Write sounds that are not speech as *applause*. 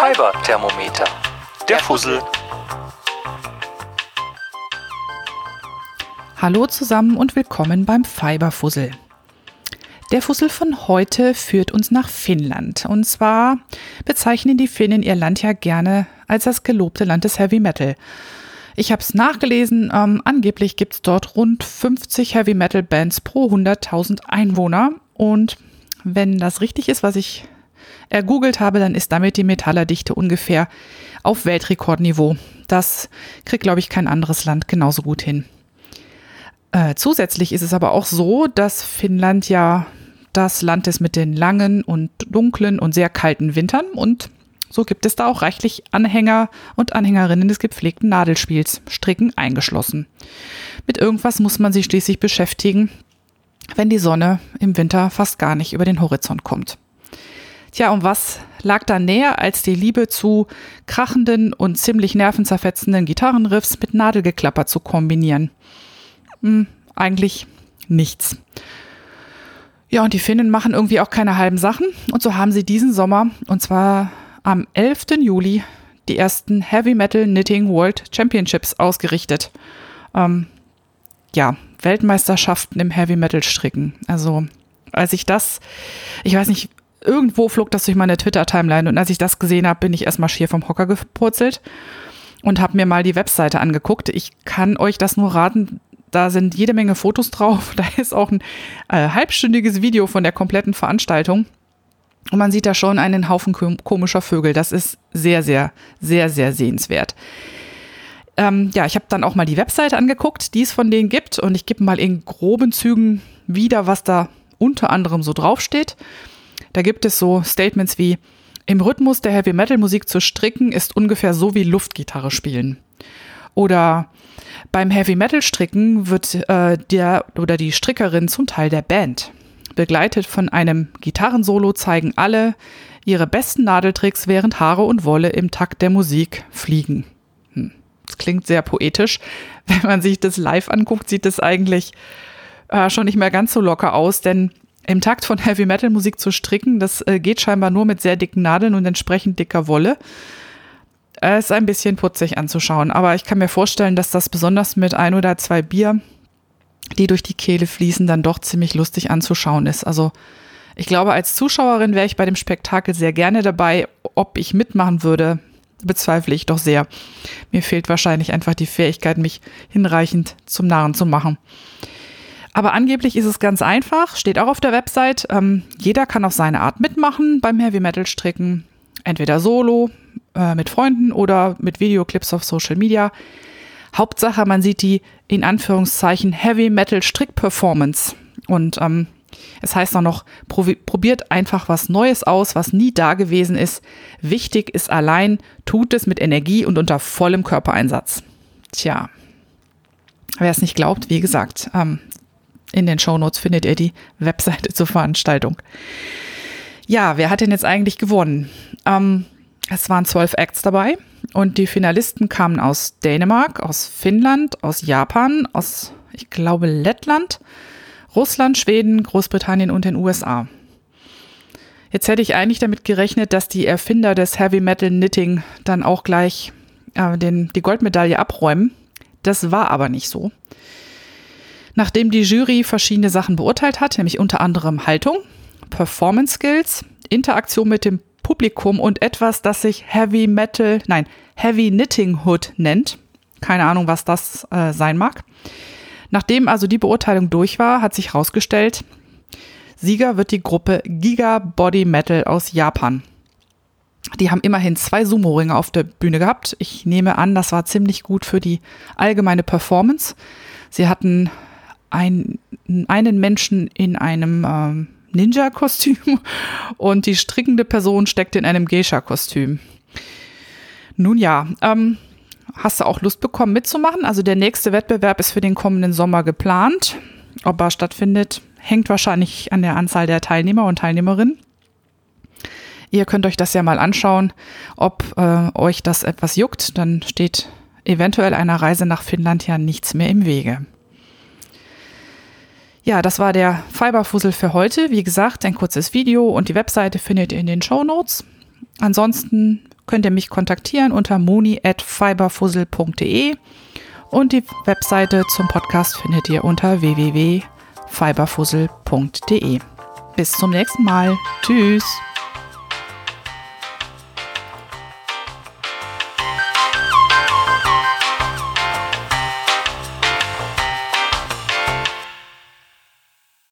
Fiber-Thermometer. Der Fussel. Hallo zusammen und willkommen beim Fiberfussel. Der Fussel von heute führt uns nach Finnland. Und zwar bezeichnen die Finnen ihr Land ja gerne als das gelobte Land des Heavy Metal. Ich habe es nachgelesen, ähm, angeblich gibt es dort rund 50 Heavy Metal Bands pro 100.000 Einwohner. Und wenn das richtig ist, was ich ergoogelt habe, dann ist damit die Metallerdichte ungefähr auf Weltrekordniveau. Das kriegt, glaube ich, kein anderes Land genauso gut hin. Äh, zusätzlich ist es aber auch so, dass Finnland ja das Land ist mit den langen und dunklen und sehr kalten Wintern und so gibt es da auch reichlich Anhänger und Anhängerinnen des gepflegten Nadelspiels, Stricken eingeschlossen. Mit irgendwas muss man sich schließlich beschäftigen, wenn die Sonne im Winter fast gar nicht über den Horizont kommt. Tja, und was lag da näher, als die Liebe zu krachenden und ziemlich nervenzerfetzenden Gitarrenriffs mit Nadelgeklapper zu kombinieren? Hm, eigentlich nichts. Ja, und die Finnen machen irgendwie auch keine halben Sachen. Und so haben sie diesen Sommer, und zwar am 11. Juli, die ersten Heavy Metal Knitting World Championships ausgerichtet. Ähm, ja, Weltmeisterschaften im Heavy Metal Stricken. Also, als ich das, ich weiß nicht, irgendwo flog das durch meine Twitter-Timeline und als ich das gesehen habe, bin ich erstmal schier vom Hocker gepurzelt und habe mir mal die Webseite angeguckt. Ich kann euch das nur raten, da sind jede Menge Fotos drauf. *laughs* Da ist auch ein äh, halbstündiges Video von der kompletten Veranstaltung. Und man sieht da schon einen Haufen komischer Vögel. Das ist sehr, sehr, sehr, sehr sehenswert. Ähm, ja, ich habe dann auch mal die Webseite angeguckt, die es von denen gibt. Und ich gebe mal in groben Zügen wieder, was da unter anderem so draufsteht. Da gibt es so Statements wie, im Rhythmus der Heavy Metal Musik zu stricken ist ungefähr so wie Luftgitarre spielen. Oder beim Heavy Metal Stricken wird äh, der oder die Strickerin zum Teil der Band. Begleitet von einem Gitarrensolo zeigen alle ihre besten Nadeltricks, während Haare und Wolle im Takt der Musik fliegen. Hm. Das klingt sehr poetisch. Wenn man sich das live anguckt, sieht es eigentlich äh, schon nicht mehr ganz so locker aus, denn im Takt von Heavy Metal Musik zu stricken, das äh, geht scheinbar nur mit sehr dicken Nadeln und entsprechend dicker Wolle. Es äh, ist ein bisschen putzig anzuschauen, aber ich kann mir vorstellen, dass das besonders mit ein oder zwei Bier, die durch die Kehle fließen, dann doch ziemlich lustig anzuschauen ist. Also ich glaube, als Zuschauerin wäre ich bei dem Spektakel sehr gerne dabei. Ob ich mitmachen würde, bezweifle ich doch sehr. Mir fehlt wahrscheinlich einfach die Fähigkeit, mich hinreichend zum Narren zu machen. Aber angeblich ist es ganz einfach, steht auch auf der Website. Ähm, jeder kann auf seine Art mitmachen beim Heavy Metal Stricken. Entweder solo, äh, mit Freunden oder mit Videoclips auf Social Media. Hauptsache, man sieht die in Anführungszeichen Heavy Metal Strick Performance. Und ähm, es heißt auch noch, probiert einfach was Neues aus, was nie da gewesen ist. Wichtig ist allein, tut es mit Energie und unter vollem Körpereinsatz. Tja, wer es nicht glaubt, wie gesagt, ähm, in den Shownotes findet ihr die Webseite zur Veranstaltung. Ja, wer hat denn jetzt eigentlich gewonnen? Ähm, es waren zwölf Acts dabei und die Finalisten kamen aus Dänemark, aus Finnland, aus Japan, aus, ich glaube, Lettland, Russland, Schweden, Großbritannien und den USA. Jetzt hätte ich eigentlich damit gerechnet, dass die Erfinder des Heavy Metal Knitting dann auch gleich äh, den, die Goldmedaille abräumen. Das war aber nicht so. Nachdem die Jury verschiedene Sachen beurteilt hat, nämlich unter anderem Haltung, Performance Skills, Interaktion mit dem Publikum und etwas, das sich Heavy Metal, nein, Heavy Knitting Hood nennt. Keine Ahnung, was das äh, sein mag. Nachdem also die Beurteilung durch war, hat sich herausgestellt, Sieger wird die Gruppe Giga Body Metal aus Japan. Die haben immerhin zwei Sumo-Ringe auf der Bühne gehabt. Ich nehme an, das war ziemlich gut für die allgemeine Performance. Sie hatten ein, einen Menschen in einem ähm, Ninja-Kostüm *laughs* und die strickende Person steckt in einem Geisha-Kostüm. Nun ja, ähm, hast du auch Lust bekommen mitzumachen? Also der nächste Wettbewerb ist für den kommenden Sommer geplant. Ob er stattfindet, hängt wahrscheinlich an der Anzahl der Teilnehmer und Teilnehmerinnen. Ihr könnt euch das ja mal anschauen, ob äh, euch das etwas juckt. Dann steht eventuell einer Reise nach Finnland ja nichts mehr im Wege. Ja, das war der Fiberfussel für heute. Wie gesagt, ein kurzes Video und die Webseite findet ihr in den Show Notes. Ansonsten könnt ihr mich kontaktieren unter moni.fiberfussel.de und die Webseite zum Podcast findet ihr unter www.fiberfussel.de. Bis zum nächsten Mal. Tschüss.